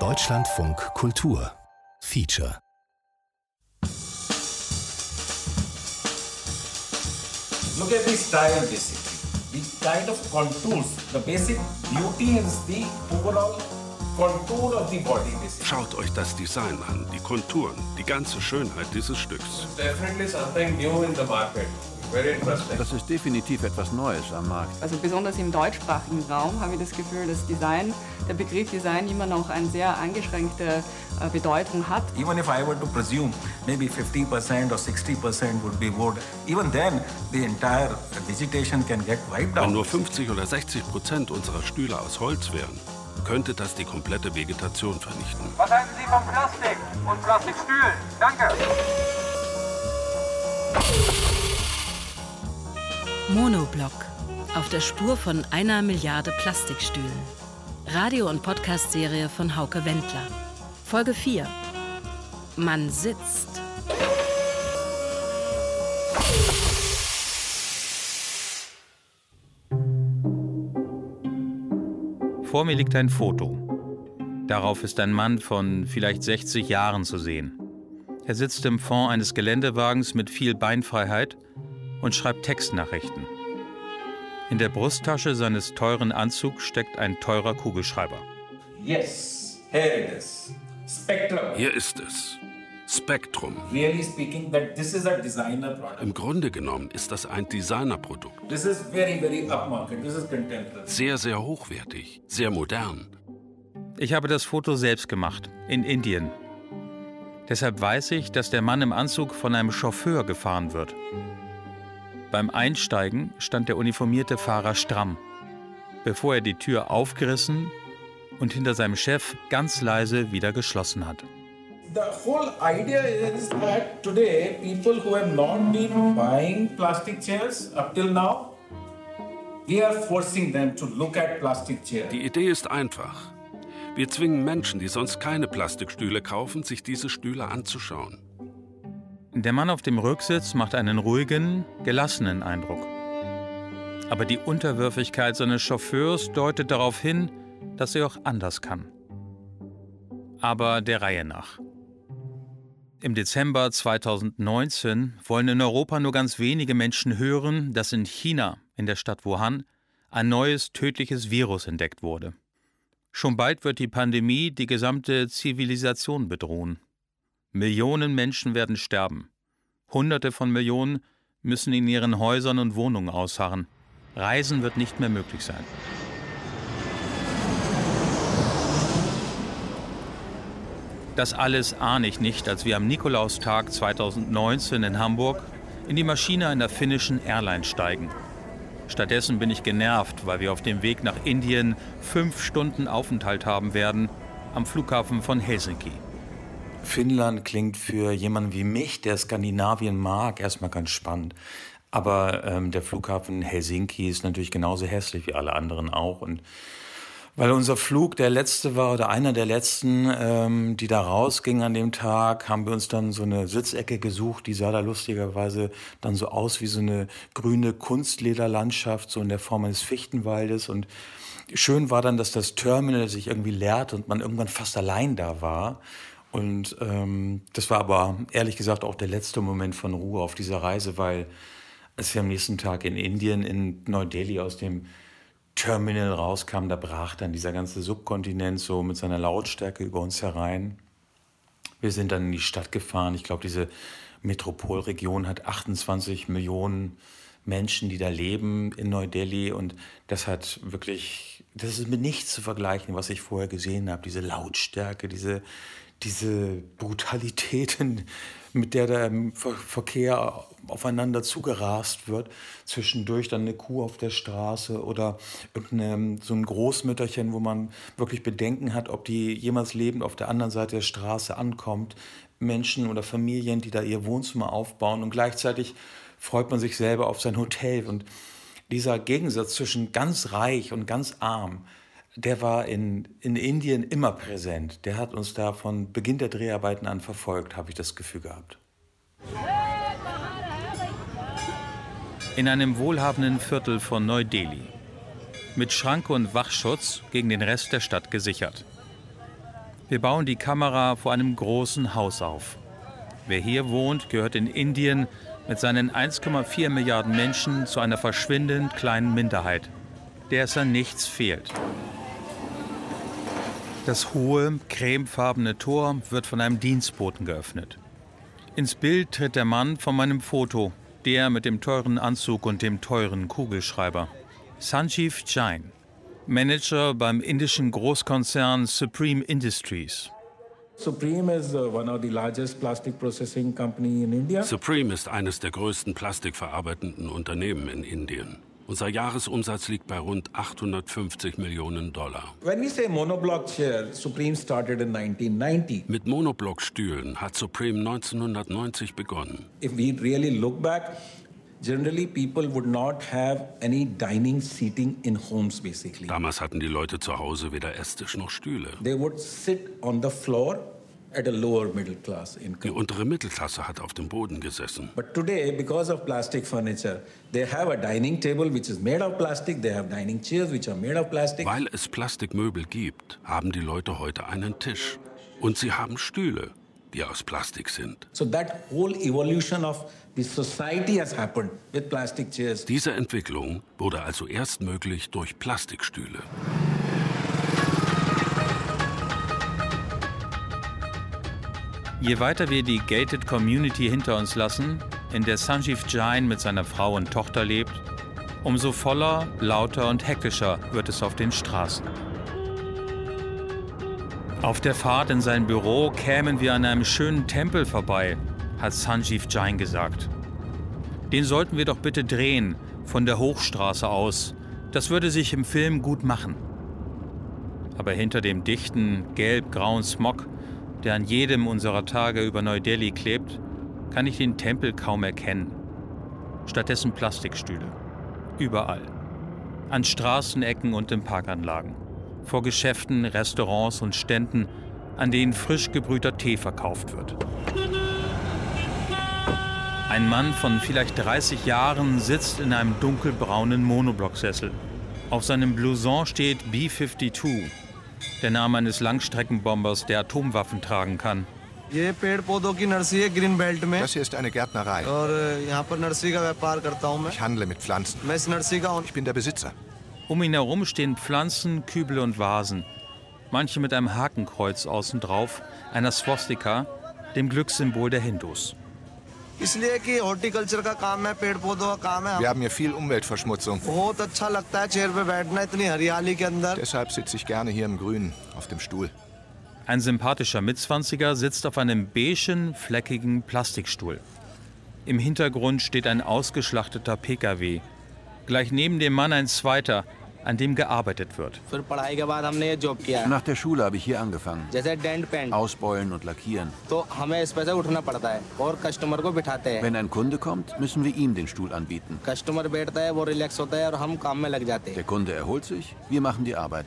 Deutschlandfunk Kultur Feature Look at the style basically. The kind of contours. The basic beauty is the overall contour of the body basically. Schaut euch das Design an, die Konturen, die ganze Schönheit dieses Stücks. Definitely something new in the market. Das ist definitiv etwas Neues am Markt. Also besonders im deutschsprachigen Raum habe ich das Gefühl, dass Design, der Begriff Design immer noch eine sehr eingeschränkte äh, Bedeutung hat. Even if I were to presume maybe 50% or 60% would be wood, even then the entire vegetation can get wiped Wenn out. nur 50 oder 60 Prozent unserer Stühle aus Holz wären, könnte das die komplette Vegetation vernichten. Was halten Sie von Plastik und Plastikstühlen? Danke. Monoblock. Auf der Spur von einer Milliarde Plastikstühlen. Radio- und Podcast-Serie von Hauke Wendler. Folge 4. Man sitzt. Vor mir liegt ein Foto. Darauf ist ein Mann von vielleicht 60 Jahren zu sehen. Er sitzt im Fond eines Geländewagens mit viel Beinfreiheit und schreibt Textnachrichten. In der Brusttasche seines teuren Anzugs steckt ein teurer Kugelschreiber. Yes, here it is. Spectrum. Hier ist es. Spektrum. Really speaking, that this is a designer product. Im Grunde genommen ist das ein Designerprodukt. This is very, very upmarket. This is contemporary. Sehr, sehr hochwertig, sehr modern. Ich habe das Foto selbst gemacht, in Indien. Deshalb weiß ich, dass der Mann im Anzug von einem Chauffeur gefahren wird. Beim Einsteigen stand der uniformierte Fahrer stramm, bevor er die Tür aufgerissen und hinter seinem Chef ganz leise wieder geschlossen hat. The whole idea is that today people who have not been buying plastic chairs up till now, we are forcing them to look at plastic chairs. Die Idee ist einfach. Wir zwingen Menschen, die sonst keine Plastikstühle kaufen, sich diese Stühle anzuschauen. Der Mann auf dem Rücksitz macht einen ruhigen, gelassenen Eindruck. Aber die Unterwürfigkeit seines Chauffeurs deutet darauf hin, dass er auch anders kann. Aber der Reihe nach. Im Dezember 2019 wollen in Europa nur ganz wenige Menschen hören, dass in China, in der Stadt Wuhan, ein neues tödliches Virus entdeckt wurde. Schon bald wird die Pandemie die gesamte Zivilisation bedrohen. Millionen Menschen werden sterben. Hunderte von Millionen müssen in ihren Häusern und Wohnungen ausharren. Reisen wird nicht mehr möglich sein. Das alles ahne ich nicht, als wir am Nikolaustag 2019 in Hamburg in die Maschine einer finnischen Airline steigen. Stattdessen bin ich genervt, weil wir auf dem Weg nach Indien fünf Stunden Aufenthalt haben werden am Flughafen von Helsinki. Finnland klingt für jemanden wie mich, der Skandinavien mag, erstmal ganz spannend. Aber ähm, der Flughafen Helsinki ist natürlich genauso hässlich wie alle anderen auch. Und weil unser Flug der letzte war oder einer der letzten, ähm, die da rausgingen an dem Tag, haben wir uns dann so eine Sitzecke gesucht, die sah da lustigerweise dann so aus wie so eine grüne Kunstlederlandschaft, so in der Form eines Fichtenwaldes. Und schön war dann, dass das Terminal sich irgendwie leert und man irgendwann fast allein da war. Und ähm, das war aber ehrlich gesagt auch der letzte Moment von Ruhe auf dieser Reise, weil als wir am nächsten Tag in Indien, in Neu-Delhi aus dem Terminal rauskamen, da brach dann dieser ganze Subkontinent so mit seiner Lautstärke über uns herein. Wir sind dann in die Stadt gefahren. Ich glaube, diese Metropolregion hat 28 Millionen Menschen, die da leben in Neu-Delhi. Und das hat wirklich, das ist mit nichts zu vergleichen, was ich vorher gesehen habe. Diese Lautstärke, diese, diese Brutalität, mit der der Verkehr aufeinander zugerast wird. Zwischendurch dann eine Kuh auf der Straße oder irgendeine, so ein Großmütterchen, wo man wirklich Bedenken hat, ob die jemals lebend auf der anderen Seite der Straße ankommt. Menschen oder Familien, die da ihr Wohnzimmer aufbauen und gleichzeitig freut man sich selber auf sein Hotel. Und dieser Gegensatz zwischen ganz reich und ganz arm, der war in, in Indien immer präsent. Der hat uns da von Beginn der Dreharbeiten an verfolgt, habe ich das Gefühl gehabt. In einem wohlhabenden Viertel von Neu-Delhi. mit Schranke und Wachschutz gegen den Rest der Stadt gesichert. Wir bauen die Kamera vor einem großen Haus auf. Wer hier wohnt, gehört in Indien mit seinen 1,4 Milliarden Menschen zu einer verschwindend kleinen Minderheit, der es an nichts fehlt. Das hohe, cremefarbene Tor wird von einem Dienstboten geöffnet. Ins Bild tritt der Mann von meinem Foto, der mit dem teuren Anzug und dem teuren Kugelschreiber. Sanjeev Jain, Manager beim indischen Großkonzern Supreme Industries. Supreme is uh, one of the largest plastic processing company in India. Supreme ist eines der größten plastikverarbeitenden Unternehmen in Indien. Unser Jahresumsatz liegt bei rund 850 Millionen Dollar. When we say monoblock chair, Supreme started in 1990. Mit Monoblockstühlen hat Supreme 1990 begonnen. If we really look back, generally people would not have any dining seating in homes basically. Damals hatten die Leute zu Hause weder Esstisch noch Stühle. They would sit on the floor at a lower middle class income. Die untere Mittelklasse hat auf dem Boden gesessen. But today, because of plastic furniture, they have a dining table which is made of plastic, they have dining chairs which are made of plastic. Weil es Plastikmöbel gibt, haben die Leute heute einen Tisch. Und sie haben Stühle, die aus Plastik sind. So that whole evolution of the society has happened with plastic chairs. Diese Entwicklung wurde also erst möglich durch Plastikstühle. Je weiter wir die Gated Community hinter uns lassen, in der Sanjeev Jain mit seiner Frau und Tochter lebt, umso voller, lauter und hektischer wird es auf den Straßen. Auf der Fahrt in sein Büro kämen wir an einem schönen Tempel vorbei, hat Sanjeev Jain gesagt. Den sollten wir doch bitte drehen, von der Hochstraße aus. Das würde sich im Film gut machen. Aber hinter dem dichten, gelb-grauen Smog, der an jedem unserer Tage über Neu-Delhi klebt, kann ich den Tempel kaum erkennen. Stattdessen Plastikstühle. Überall. An Straßenecken und in Parkanlagen. Vor Geschäften, Restaurants und Ständen, an denen frisch gebrühter Tee verkauft wird. Ein Mann von vielleicht 30 Jahren sitzt in einem dunkelbraunen Monoblocksessel. Auf seinem Blouson steht B-52, der Name eines Langstreckenbombers, der Atomwaffen tragen kann. Das hier ist eine Gärtnerei. Ich handle mit Pflanzen. Ich bin der Besitzer. Um ihn herum stehen Pflanzen, Kübel und Vasen. Manche mit einem Hakenkreuz außen drauf, einer Swastika, dem Glückssymbol der Hindus. Wir haben hier viel Umweltverschmutzung. Deshalb sitze ich gerne hier im Grünen, auf dem Stuhl. Ein sympathischer Mitzwanziger sitzt auf einem beigen, fleckigen Plastikstuhl. Im Hintergrund steht ein ausgeschlachteter Pkw. Gleich neben dem Mann ein zweiter, an dem gearbeitet wird. Nach der Schule habe ich hier angefangen. Ausbeulen und lackieren. Wenn ein Kunde kommt, müssen wir ihm den Stuhl anbieten. Der Kunde erholt sich, wir machen die Arbeit.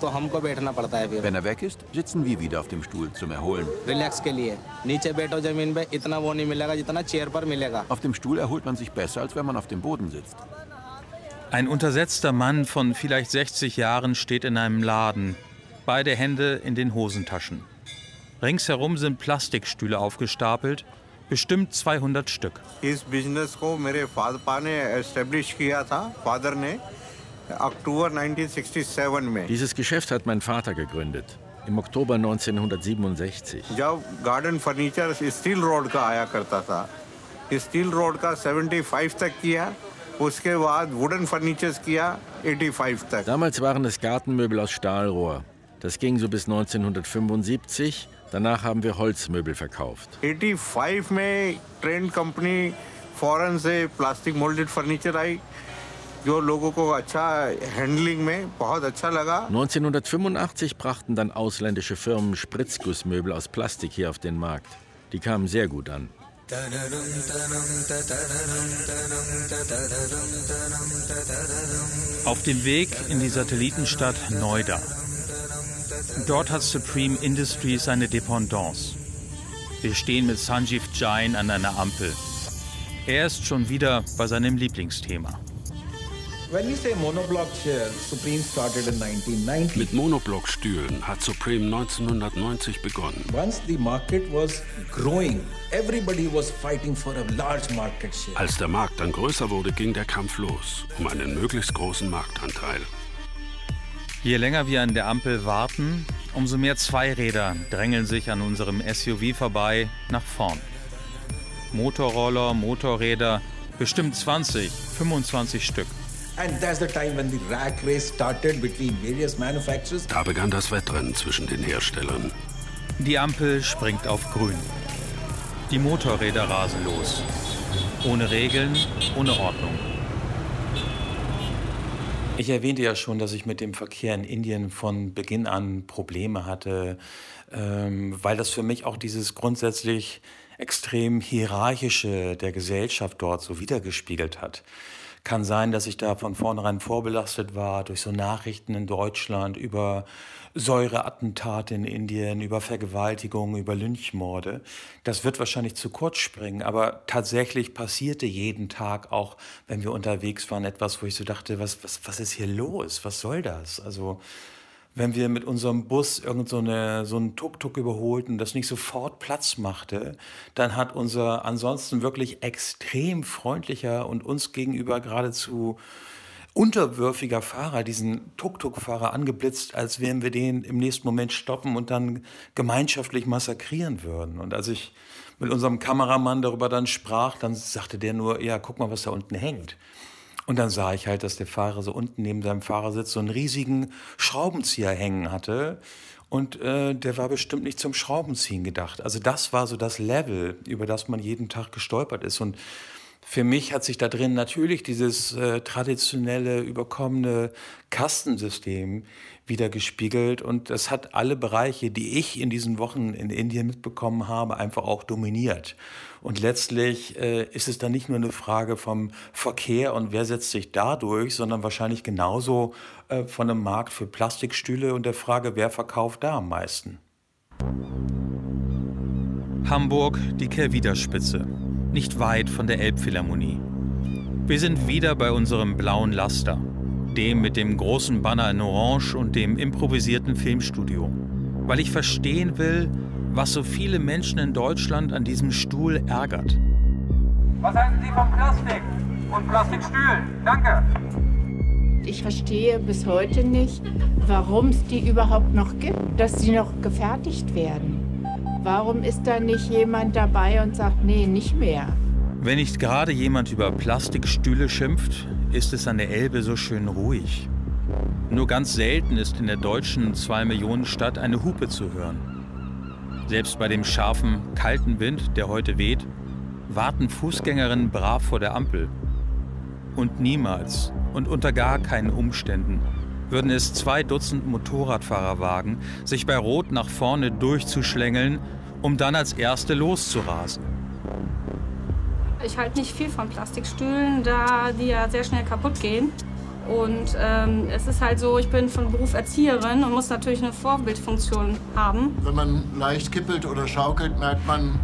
Wenn er weg ist, sitzen wir wieder auf dem Stuhl zum Erholen. Auf dem Stuhl erholt man sich besser, als wenn man auf dem Boden sitzt. Ein untersetzter Mann von vielleicht 60 Jahren steht in einem Laden, beide Hände in den Hosentaschen. Ringsherum sind Plastikstühle aufgestapelt, bestimmt 200 Stück. इस बिजनेस को मेरे फादर ने एस्टेब्लिश किया था फादर ने अक्टूबर 1967 में Dieses Geschäft hat mein Vater gegründet. Im Oktober 1967. जब garden furniture steel road का आया करता था स्टील रोड का 75 तक किया उसके बाद वुडन फर्नीचर्स किया 85 तक Damals waren es Gartenmöbel aus Stahlrohr. Das ging so bis 1975. Danach haben wir Holzmöbel verkauft. 85 में ट्रेंड कंपनी फॉरेन से प्लास्टिक मोल्डेड फर्नीचर आई 1985 brachten dann ausländische Firmen Spritzgussmöbel aus Plastik hier auf den Markt. Die kamen sehr gut an. Auf dem Weg in die Satellitenstadt Noida. Dort hat Supreme Industries seine Dependance. Wir stehen mit Sanjeev Jain an einer Ampel. Er ist schon wieder bei seinem Lieblingsthema. Mit Monoblock-Stühlen hat Supreme 1990 begonnen. Als der Markt dann größer wurde, ging der Kampf los um einen möglichst großen Marktanteil. Je länger wir an der Ampel warten, umso mehr Zweiräder drängeln sich an unserem SUV vorbei nach vorn. Motorroller, Motorräder, bestimmt 20, 25 Stück. Da begann das Wettrennen zwischen den Herstellern. Die Ampel springt auf grün. Die Motorräder rasen los. Ohne Regeln, ohne Ordnung. Ich erwähnte ja schon, dass ich mit dem Verkehr in Indien von Beginn an Probleme hatte, ähm, weil das für mich auch dieses grundsätzlich extrem hierarchische der Gesellschaft dort so wiedergespiegelt hat. Kann sein, dass ich da von vornherein vorbelastet war durch so Nachrichten in Deutschland über Säureattentate in Indien, über Vergewaltigungen, über Lynchmorde. Das wird wahrscheinlich zu kurz springen, aber tatsächlich passierte jeden Tag auch, wenn wir unterwegs waren, etwas, wo ich so dachte, was, was, was ist hier los? Was soll das? Also, wenn wir mit unserem Bus irgend so, eine, so einen Tuk-Tuk überholten das nicht sofort Platz machte, dann hat unser ansonsten wirklich extrem freundlicher und uns gegenüber geradezu unterwürfiger Fahrer diesen Tuk-Tuk-Fahrer angeblitzt, als wären wir den im nächsten Moment stoppen und dann gemeinschaftlich massakrieren würden. Und als ich mit unserem Kameramann darüber dann sprach, dann sagte der nur, ja, guck mal, was da unten hängt. Und dann sah ich halt, dass der Fahrer so unten neben seinem Fahrersitz so einen riesigen Schraubenzieher hängen hatte. Und äh, der war bestimmt nicht zum Schraubenziehen gedacht. Also das war so das Level, über das man jeden Tag gestolpert ist. Und für mich hat sich da drin natürlich dieses äh, traditionelle, überkommene Kastensystem wieder gespiegelt und das hat alle Bereiche, die ich in diesen Wochen in Indien mitbekommen habe, einfach auch dominiert. Und letztlich äh, ist es dann nicht nur eine Frage vom Verkehr und wer setzt sich da durch, sondern wahrscheinlich genauso äh, von einem Markt für Plastikstühle und der Frage, wer verkauft da am meisten. Hamburg, die Kehrwiederspitze, nicht weit von der Elbphilharmonie. Wir sind wieder bei unserem blauen Laster dem mit dem großen Banner in Orange und dem improvisierten Filmstudio. Weil ich verstehen will, was so viele Menschen in Deutschland an diesem Stuhl ärgert. Was halten Sie von Plastik und Plastikstühlen? Danke. Ich verstehe bis heute nicht, warum es die überhaupt noch gibt, dass sie noch gefertigt werden. Warum ist da nicht jemand dabei und sagt, nee, nicht mehr? Wenn nicht gerade jemand über Plastikstühle schimpft, ist es an der Elbe so schön ruhig. Nur ganz selten ist in der deutschen 2-Millionen-Stadt eine Hupe zu hören. Selbst bei dem scharfen, kalten Wind, der heute weht, warten Fußgängerinnen brav vor der Ampel. Und niemals und unter gar keinen Umständen würden es zwei Dutzend Motorradfahrer wagen, sich bei Rot nach vorne durchzuschlängeln, um dann als Erste loszurasen. Ich halte nicht viel von Plastikstühlen, da die ja sehr schnell kaputt gehen. Und ähm, es ist halt so, ich bin von Beruf Erzieherin und muss natürlich eine Vorbildfunktion haben. Wenn man leicht kippelt oder schaukelt, merkt man,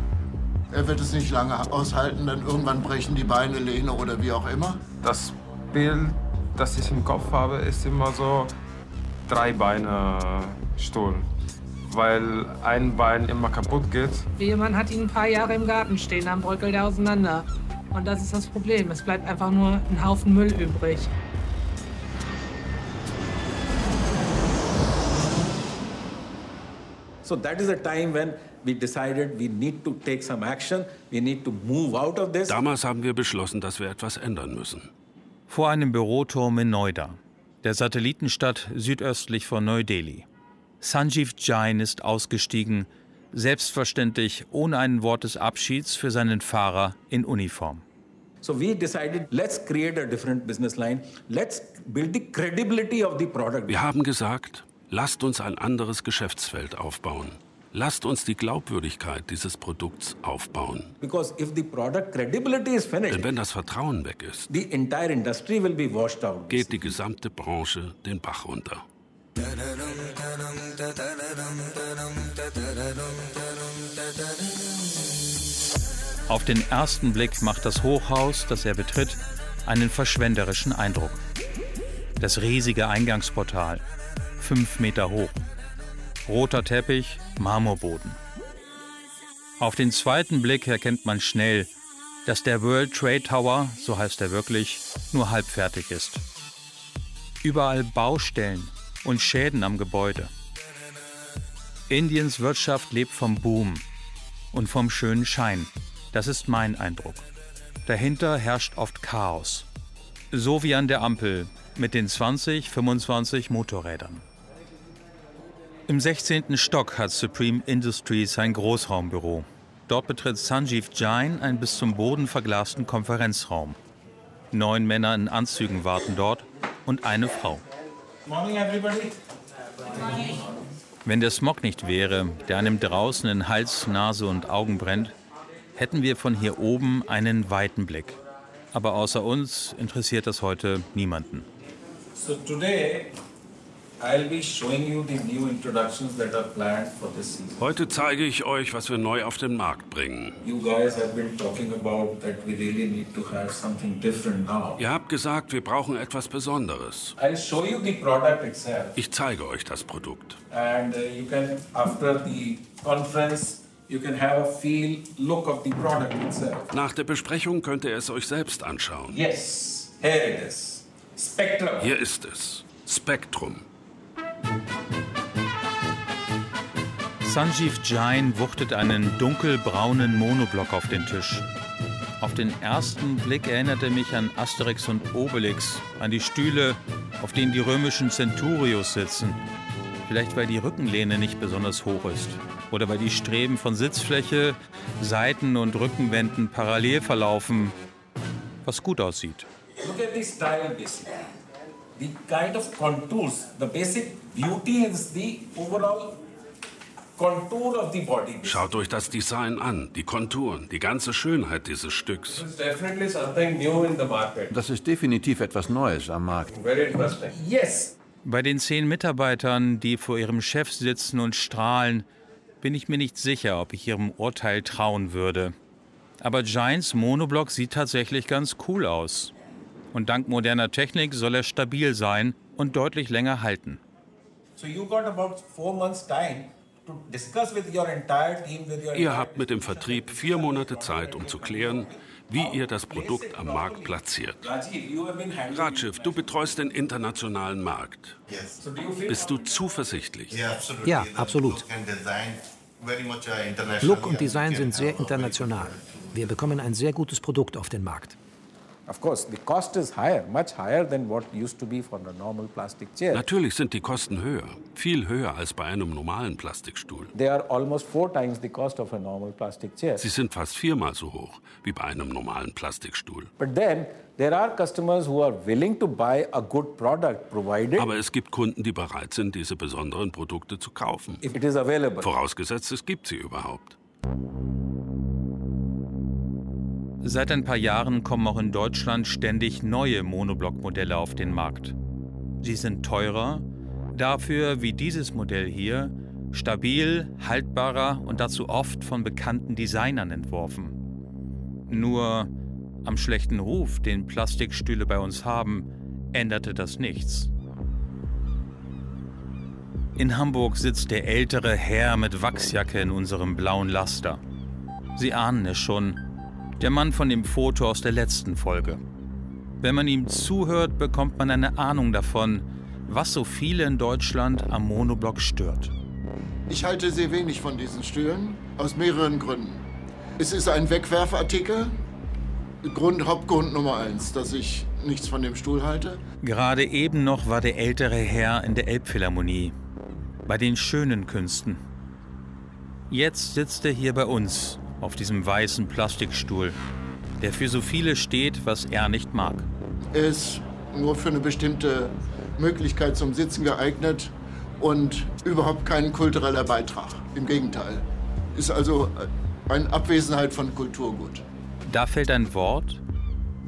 er wird es nicht lange aushalten, dann irgendwann brechen die Beine, Lehne oder wie auch immer. Das Bild, das ich im Kopf habe, ist immer so drei Beine Stuhl weil ein Bein immer kaputt geht. Jemand hat ihn ein paar Jahre im Garten stehen, dann bröckelt er auseinander. Und das ist das Problem. Es bleibt einfach nur ein Haufen Müll übrig. So that is a time when we decided we need to take some action. We need to move out of this. Damals haben wir beschlossen, dass wir etwas ändern müssen. Vor einem Büroturm in Noida, der Satellitenstadt südöstlich von Neu-Delhi. Sanjeev Jain ist ausgestiegen, selbstverständlich ohne ein Wort des Abschieds für seinen Fahrer in Uniform. So we decided, let's create a different business line. Let's build the credibility of the product. Wir haben gesagt, lasst uns ein anderes Geschäftsfeld aufbauen. Lasst uns die Glaubwürdigkeit dieses Produkts aufbauen. Because if the product credibility is finished, Denn wenn das Vertrauen weg ist, the entire industry will be washed out. geht die gesamte Branche den Bach runter. Auf den ersten Blick macht das Hochhaus, das er betritt, einen verschwenderischen Eindruck. Das riesige Eingangsportal, fünf Meter hoch. Roter Teppich, Marmorboden. Auf den zweiten Blick erkennt man schnell, dass der World Trade Tower, so heißt er wirklich, nur halbfertig ist. Überall Baustellen und Schäden am Gebäude. Indiens Wirtschaft lebt vom Boom und vom schönen Schein. Das ist mein Eindruck. Dahinter herrscht oft Chaos. So wie an der Ampel mit den 20, 25 Motorrädern. Im 16. Stock hat Supreme Industries ein Großraumbüro. Dort betritt Sanjeev Jain einen bis zum Boden verglasten Konferenzraum. Neun Männer in Anzügen warten dort und eine Frau. Wenn der Smog nicht wäre, der einem draußen in Hals, Nase und Augen brennt, hätten wir von hier oben einen weiten Blick. Aber außer uns interessiert das heute niemanden. So today Heute zeige ich euch, was wir neu auf den Markt bringen. Really. Ihr habt gesagt, wir brauchen etwas Besonderes. Ich zeige euch das Produkt. and uh, you can after the conference feel. Nach der Besprechung könnt ihr es euch selbst anschauen. Yes, here it is. Spectrum. Hier ist es. Spektrum. Sanjeev Jain wuchtet einen dunkelbraunen Monoblock auf den Tisch. Auf den ersten Blick erinnert er mich an Asterix und Obelix, an die Stühle, auf denen die römischen Centurios sitzen. Vielleicht weil die Rückenlehne nicht besonders hoch ist oder weil die Streben von Sitzfläche, Seiten- und Rückenwänden parallel verlaufen, was gut aussieht. Look at the style. The kind of contours, the basic beauty is the overall contour of the body. Schaut euch das Design an, die Konturen, die ganze Schönheit dieses Stücks. It's definitely something new in the market. Das ist definitiv etwas Neues am Markt. Very interesting. Yes. Bei den zehn Mitarbeitern, die vor ihrem Chef sitzen und strahlen, bin ich mir nicht sicher, ob ich ihrem Urteil trauen würde. Aber Giants Monoblock sieht tatsächlich ganz cool aus. Und dank moderner Technik soll er stabil sein und deutlich länger halten. So you got about four months time to discuss with your entire team, with your Ihr habt mit dem Vertrieb vier Monate Zeit, um zu klären, wie ihr das Produkt am Markt platziert. Rajiv, du betreust den internationalen Markt. So do you feel Bist du zuversichtlich? Ja, absolut. Look und Design sind sehr international. Wir bekommen ein sehr gutes Produkt auf den Markt. Natürlich sind die Kosten höher, viel höher als bei einem normalen Plastikstuhl. They are almost four times the cost of a normal plastic chair. Sie sind fast viermal so hoch wie bei einem normalen Plastikstuhl. But then there are customers who are willing to buy a good product provided Aber es gibt Kunden, die bereit sind, diese besonderen Produkte zu kaufen. if it is available. Vorausgesetzt, es gibt sie überhaupt. Seit ein paar Jahren kommen auch in Deutschland ständig neue Monoblock-Modelle auf den Markt. Sie sind teurer, dafür wie dieses Modell hier stabil, haltbarer und dazu oft von bekannten Designern entworfen. Nur am schlechten Ruf, den Plastikstühle bei uns haben, änderte das nichts. In Hamburg sitzt der ältere Herr mit Wachsjacke in unserem blauen Laster. Sie ahnen es schon, der Mann von dem Foto aus der letzten Folge. Wenn man ihm zuhört, bekommt man eine Ahnung davon, was so viele in Deutschland am Monoblock stört. Ich halte sehr wenig von diesen Stühlen, aus mehreren Gründen. Es ist ein Wegwerfartikel. Grund, Hauptgrund Nummer eins, dass ich nichts von dem Stuhl halte. Gerade eben noch war der ältere Herr in der Elbphilharmonie, bei den schönen Künsten. Jetzt sitzt er hier bei uns, auf diesem weißen Plastikstuhl, der für so viele steht, was er nicht mag. Er ist nur für eine bestimmte Möglichkeit zum Sitzen geeignet und überhaupt kein kultureller Beitrag. Im Gegenteil. Ist also eine Abwesenheit von Kulturgut. Da fällt ein Wort,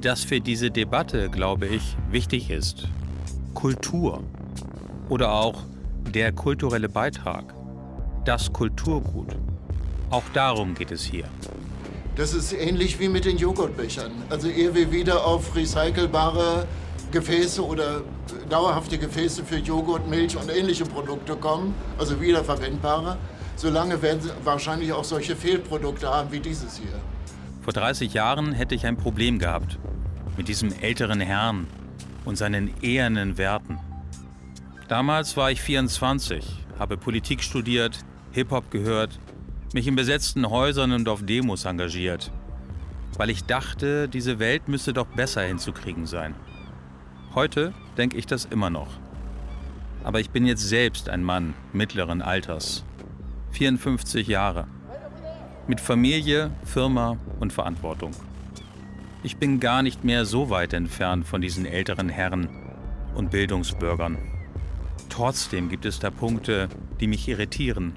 das für diese Debatte, glaube ich, wichtig ist. Kultur. Oder auch der kulturelle Beitrag. Das Kulturgut. Auch darum geht es hier. Das ist ähnlich wie mit den Joghurtbechern. Also ehe wir wieder auf recycelbare Gefäße oder dauerhafte Gefäße für Joghurt, Milch und ähnliche Produkte kommen, also wiederverwendbare, solange werden sie wahrscheinlich auch solche Fehlprodukte haben wie dieses hier. Vor 30 Jahren hätte ich ein Problem gehabt mit diesem älteren Herrn und seinen ehernen Werten. Damals war ich 24, habe Politik studiert, Hip-Hop gehört, mich in besetzten Häusern und auf Demos engagiert, weil ich dachte, diese Welt müsste doch besser hinzukriegen sein. Heute denke ich das immer noch. Aber ich bin jetzt selbst ein Mann mittleren Alters, 54 Jahre, mit Familie, Firma und Verantwortung. Ich bin gar nicht mehr so weit entfernt von diesen älteren Herren und Bildungsbürgern. Trotzdem gibt es da Punkte, die mich irritieren.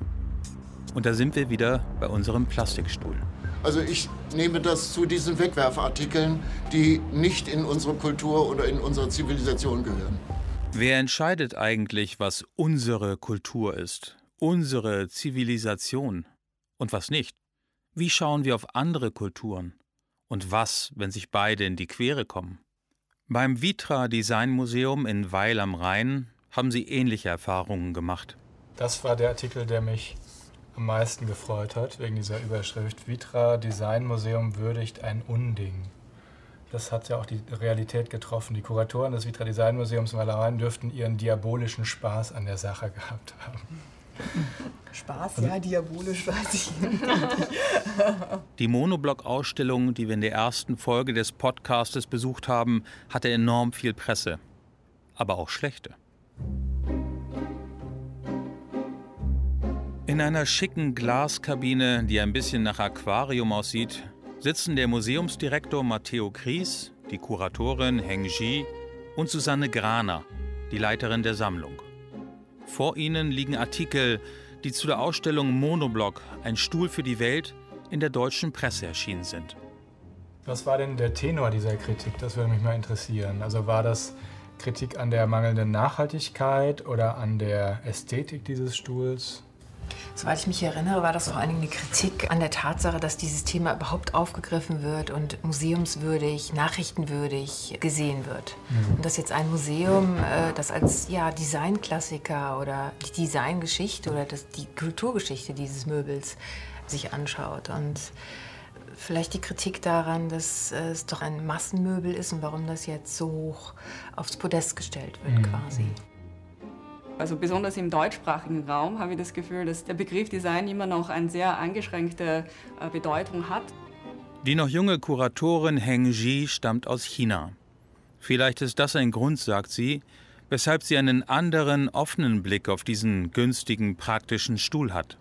Und da sind wir wieder bei unserem Plastikstuhl. Also ich nehme das zu diesen Wegwerfartikeln, die nicht in unsere Kultur oder in unsere Zivilisation gehören. Wer entscheidet eigentlich, was unsere Kultur ist, unsere Zivilisation und was nicht? Wie schauen wir auf andere Kulturen? Und was, wenn sich beide in die Quere kommen? Beim Vitra Design Museum in Weil am Rhein haben sie ähnliche Erfahrungen gemacht. Das war der Artikel, der mich am meisten gefreut hat, wegen dieser Überschrift. Vitra Design Museum würdigt ein Unding. Das hat ja auch die Realität getroffen. Die Kuratoren des Vitra Design Museums in Wallereien dürften ihren diabolischen Spaß an der Sache gehabt haben. Spaß, ja, diabolisch weiß ich. Die Monoblock-Ausstellung, die wir in der ersten Folge des Podcastes besucht haben, hatte enorm viel Presse. Aber auch schlechte. In einer schicken Glaskabine, die ein bisschen nach Aquarium aussieht, sitzen der Museumsdirektor Matteo Kries, die Kuratorin Heng Ji und Susanne Graner, die Leiterin der Sammlung. Vor ihnen liegen Artikel, die zu der Ausstellung Monoblock, ein Stuhl für die Welt, in der deutschen Presse erschienen sind. Was war denn der Tenor dieser Kritik? Das würde mich mal interessieren. Also war das Kritik an der mangelnden Nachhaltigkeit oder an der Ästhetik dieses Stuhls? Soweit ich mich erinnere, war das vor allen Dingen eine Kritik an der Tatsache, dass dieses Thema überhaupt aufgegriffen wird und museumswürdig, nachrichtenwürdig gesehen wird. Mhm. Und dass jetzt ein Museum, äh, das als ja, Designklassiker oder die Designgeschichte oder das, die Kulturgeschichte dieses Möbels sich anschaut. Und vielleicht die Kritik daran, dass es doch ein Massenmöbel ist und warum das jetzt so hoch aufs Podest gestellt wird, mhm. quasi. Also besonders im deutschsprachigen Raum habe ich das Gefühl, dass der Begriff Design immer noch eine sehr eingeschränkte äh, Bedeutung hat. Die noch junge Kuratorin Heng Ji stammt aus China. Vielleicht ist das ein Grund, sagt sie, weshalb sie einen anderen, offenen Blick auf diesen günstigen, praktischen Stuhl hat.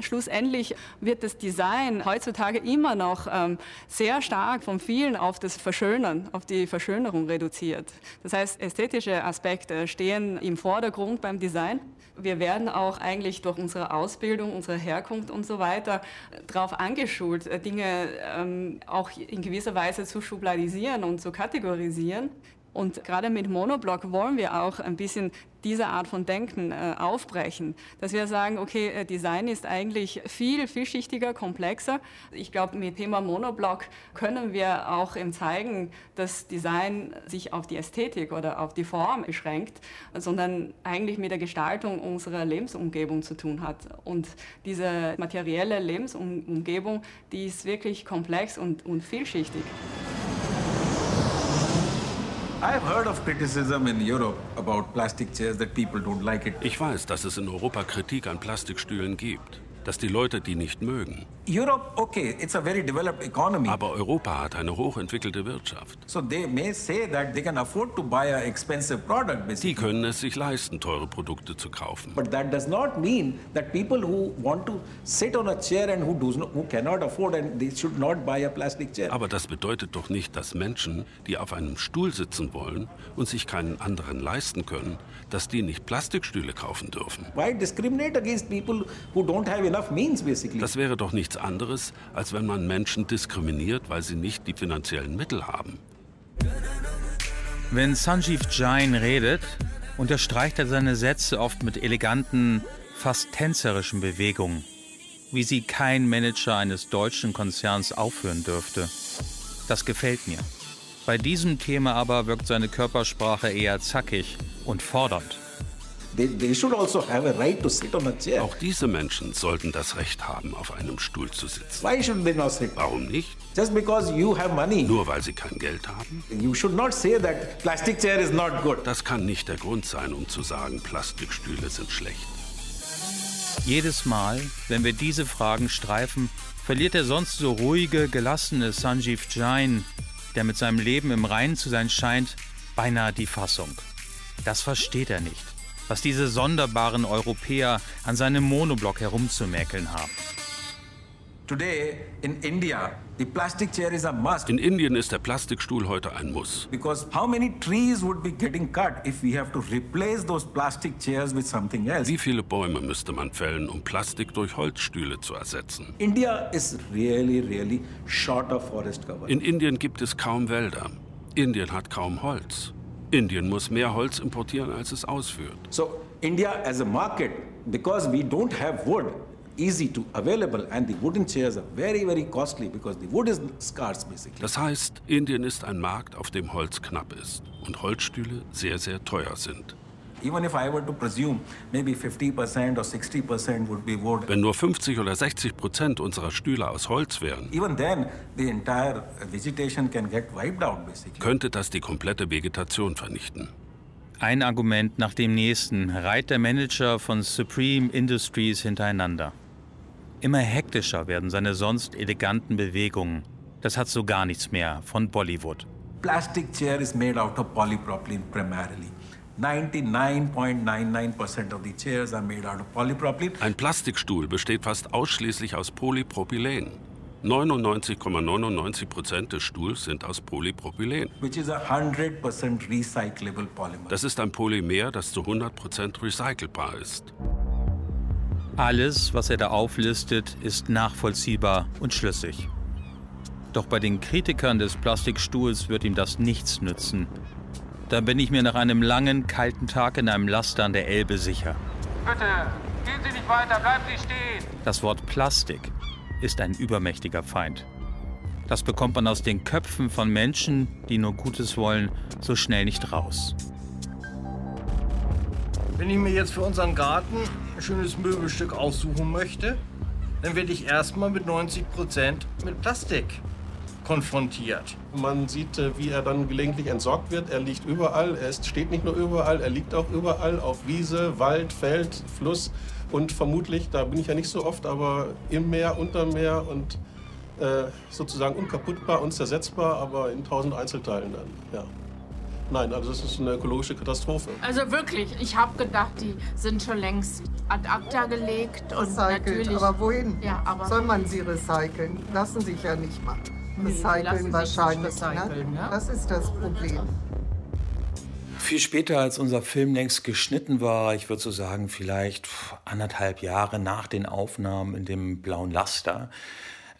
Schlussendlich wird das Design heutzutage immer noch ähm, sehr stark von vielen auf das Verschönern, auf die Verschönerung reduziert. Das heißt, ästhetische Aspekte stehen im Vordergrund beim Design. Wir werden auch eigentlich durch unsere Ausbildung, unsere Herkunft und so weiter darauf angeschult, äh, Dinge ähm, auch in gewisser Weise zu schubladisieren und zu kategorisieren. Und gerade mit Monoblock wollen wir auch ein bisschen diese Art von Denken äh, aufbrechen, dass wir sagen, okay, äh, Design ist eigentlich viel vielschichtiger, komplexer. Ich glaube, mit Thema Monoblock können wir auch eben zeigen, dass Design sich auf die Ästhetik oder auf die Form beschränkt, sondern eigentlich mit der Gestaltung unserer Lebensumgebung zu tun hat. Und diese materielle Lebensumgebung, die ist wirklich komplex und, und vielschichtig. Ich weiß, dass es in Europa Kritik an Plastikstühlen gibt dass die Leute die nicht mögen. Europe, okay, it's a very developed economy. Aber Europa hat eine hochentwickelte Wirtschaft. So they may say that they can afford to buy an expensive product. Basically. Die können es sich leisten, teure Produkte zu kaufen. But that does not mean that people who want to sit on a chair and who, does not, who cannot afford and they should not buy a plastic chair. Aber das bedeutet doch nicht, dass Menschen, die auf einem Stuhl sitzen wollen und sich keinen anderen leisten können, dass die nicht Plastikstühle kaufen dürfen. Why discriminate against people who don't have das wäre doch nichts anderes, als wenn man Menschen diskriminiert, weil sie nicht die finanziellen Mittel haben. Wenn Sanjeev Jain redet, unterstreicht er seine Sätze oft mit eleganten, fast tänzerischen Bewegungen. wie sie kein Manager eines deutschen Konzerns aufhören dürfte. Das gefällt mir. Bei diesem Thema aber wirkt seine Körpersprache eher zackig und fordernd. Also Auch diese Menschen sollten das Recht haben, auf einem Stuhl zu sitzen. Warum nicht? Just because you have money. Nur weil sie kein Geld haben? You should not say that plastic chair is not good. Das kann nicht der Grund sein, um zu sagen, Plastikstühle sind schlecht. Jedes Mal, wenn wir diese Fragen streifen, verliert der sonst so ruhige, gelassene Sanjeev Jain, der mit seinem Leben im Reinen zu sein scheint, beinahe die Fassung. Das versteht er nicht, was diese sonderbaren Europäer an seinem Monoblock herumzumäkeln haben. Today in India, the plastic chair is a must. In Indien ist der Plastikstuhl heute ein Muss. Because how many trees would be getting cut if we have to replace those plastic chairs with something else? Wie viele Bäume müsste man fällen, um Plastik durch Holzstühle zu ersetzen? India is really, really short of forest cover. In Indien gibt es kaum Wälder. Indien hat kaum Holz. Indien muss mehr Holz importieren, als es ausführt. So India as a market, because we don't have wood, easy to available and the wooden chairs are very very costly because the wood is scarce basically. Das heißt, Indien ist ein Markt, auf dem Holz knapp ist und Holzstühle sehr sehr teuer sind. Even if I were to presume maybe 50% or 60% would be wood. Wenn nur 50 oder 60 Prozent unserer Stühle aus Holz wären, Even then the entire vegetation can get wiped out basically. könnte das die komplette Vegetation vernichten. Ein Argument nach dem nächsten reiht der Manager von Supreme Industries hintereinander. Immer hektischer werden seine sonst eleganten Bewegungen. Das hat so gar nichts mehr von Bollywood. Plastic chair is made out of polypropylene primarily. 99.99% of the chairs are made out of polypropylene. Ein Plastikstuhl besteht fast ausschließlich aus Polypropylen. 99,99 Prozent des Stuhls sind aus Polypropylen. Which is a 100% recyclable polymer. Das ist ein Polymer, das zu 100 Prozent recycelbar ist. Alles, was er da auflistet, ist nachvollziehbar und schlüssig. Doch bei den Kritikern des Plastikstuhls wird ihm das nichts nützen. Da bin ich mir nach einem langen, kalten Tag in einem Laster an der Elbe sicher. Bitte, gehen Sie nicht weiter, bleiben Sie stehen. Das Wort Plastik ist ein übermächtiger Feind. Das bekommt man aus den Köpfen von Menschen, die nur Gutes wollen, so schnell nicht raus. Wenn ich mir jetzt für unseren Garten ein schönes Möbelstück aussuchen möchte, dann werde ich erstmal mit 90 Prozent mit Plastik konfrontiert. Man sieht, äh, wie er dann gelegentlich entsorgt wird. Er liegt überall. Er ist, steht nicht nur überall, er liegt auch überall auf Wiese, Wald, Feld, Fluss und vermutlich, da bin ich ja nicht so oft, aber im Meer, unterm Meer und äh, sozusagen unkaputtbar, unzersetzbar, aber in tausend Einzelteilen dann. Ja. Nein, also das ist eine ökologische Katastrophe. Also wirklich, ich habe gedacht, die sind schon längst ad acta gelegt und Recycelt, natürlich. aber wohin? Ja, aber Soll man sie recyceln? Lassen sich ja nicht machen. Recyceln wahrscheinlich. recyceln, ne? ja. Das ist das Problem. Viel später, als unser Film längst geschnitten war, ich würde so sagen, vielleicht anderthalb Jahre nach den Aufnahmen in dem blauen Laster,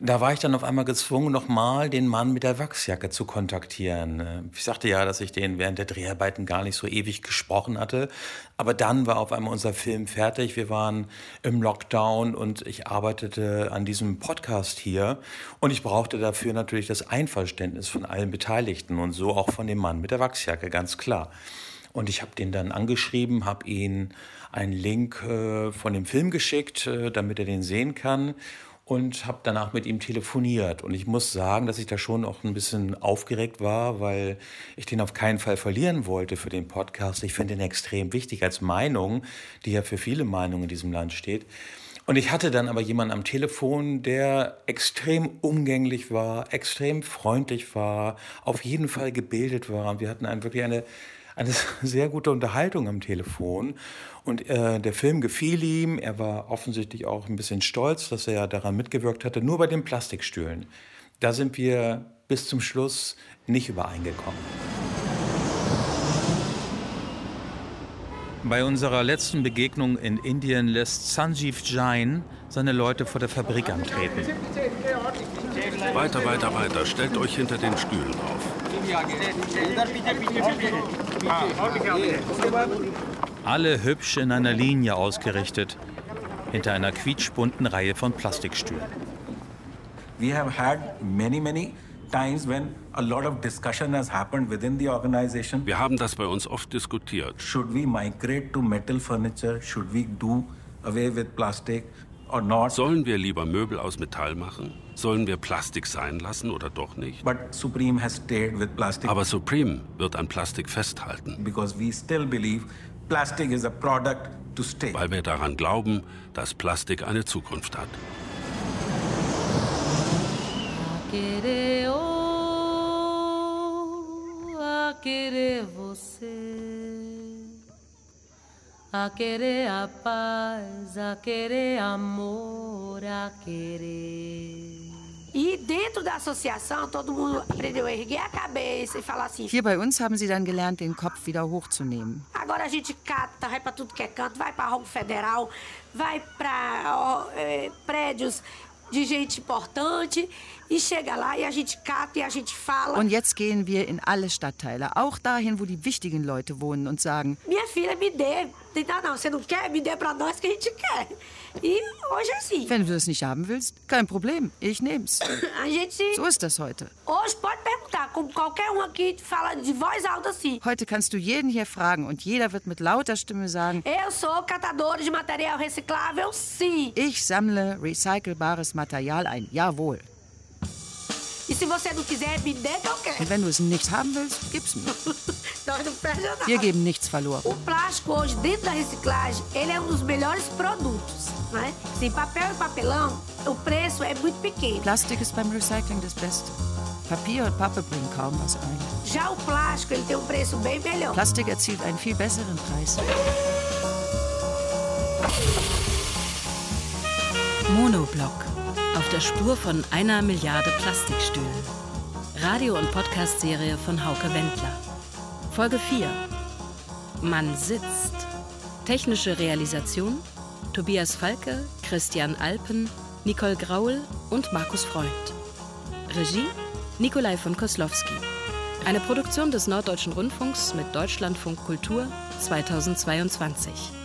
da war ich dann auf einmal gezwungen, nochmal den Mann mit der Wachsjacke zu kontaktieren. Äh, Ich sagte ja, dass ich den während der Dreharbeiten gar nicht so ewig gesprochen hatte. Aber dann war auf einmal unser Film fertig. Wir waren im Lockdown und ich arbeitete an diesem Podcast hier. Und ich brauchte dafür natürlich das Einverständnis von allen Beteiligten und so auch von dem Mann mit der Wachsjacke, ganz klar. Und ich habe den dann angeschrieben, habe ihn einen Link äh, von dem Film geschickt, äh, damit er den sehen kann und habe danach mit ihm telefoniert. Und ich muss sagen, dass ich da schon auch ein bisschen aufgeregt war, weil ich den auf keinen Fall verlieren wollte für den Podcast. Ich finde ihn extrem wichtig als Meinung, die ja für viele Meinungen in diesem Land steht. Und ich hatte dann aber jemanden am Telefon, der extrem umgänglich war, extrem freundlich war, auf jeden Fall gebildet war. Und wir hatten ein, wirklich eine, eine sehr gute Unterhaltung am Telefon. Und äh, der Film gefiel ihm. Er war offensichtlich auch ein bisschen stolz, dass er daran mitgewirkt hatte. Nur bei den Plastikstühlen. Da sind wir bis zum Schluss nicht übereingekommen. Bei unserer letzten Begegnung in Indien lässt Sanjeev Jain seine Leute vor der Fabrik antreten. Weiter, weiter, weiter. Stellt euch hinter den Stühlen auf. Alle hübsch in einer Linie ausgerichtet. hinter einer quietschbunten Reihe von Plastikstühlen. We have had many, many times when a lot of discussion has happened within the organization. Wir haben das bei uns oft diskutiert. Should we migrate to metal furniture? Should we do away with plastic? Sollen wir lieber Möbel aus Metall machen? Sollen wir Plastik sein lassen oder doch nicht? But Supreme has stayed with plastic. Aber Supreme wird an Plastik festhalten. Because we still believe plastic is a product to stay. Weil wir daran glauben, dass Plastik eine Zukunft hat. oh, querer você, a querer a paz, a querer amor, a querer. E dentro da associação, todo mundo aprendeu a erguer a cabeça e falar assim. Hier bei uns haben sie dann gelernt, den Kopf wieder hochzunehmen. Agora a gente cata, vai para tudo que é canto, vai para Ronco Federal, vai para é, prédios de gente importante e chega lá e a gente cata e a gente fala. Und jetzt gehen wir in alle Stadtteile, auch dahin, wo die wichtigen Leute wohnen und sagen: Minha filha, me dê. Não, não, você não quer? Me dê para nós que a gente quer. E é assim. Wenn du das nicht haben willst, kein Problem, ich nehm's. A gente. So ist das heute. Hoje pode perguntar, como qualquer um aqui fala de voz alta assim. Heute kannst du jeden hier fragen und jeder wird mit lauter Stimme sagen: Eu sou catador de material reciclável, sim. Ich sammle recycelbares Material ein, jawohl. E se você não quiser, me que eu quero. Und wenn du es nicht haben willst, gib's mir. Nós não perde nada. Wir geben nichts verloren. O plástico hoje, dentro da reciclagem, ele é um dos melhores produtos, né? Sim, papel e papelão, o preço é muito pequeno. Plastik ist beim Recycling das Beste. Papier und Pappe bringen kaum was ein. Já o plástico, ele tem um preço bem melhor. Plastik erzielt einen viel besseren Preis. Monoblock. Auf der Spur von einer Milliarde Plastikstühlen. Radio- und Podcast-Serie von Hauke Wendler. Folge 4. Man sitzt. Technische Realisation: Tobias Falke, Christian Alpen, Nicole Graul und Markus Freund. Regie: Nikolai von Koslowski. Eine Produktion des Norddeutschen Rundfunks mit Deutschlandfunk Kultur 2022.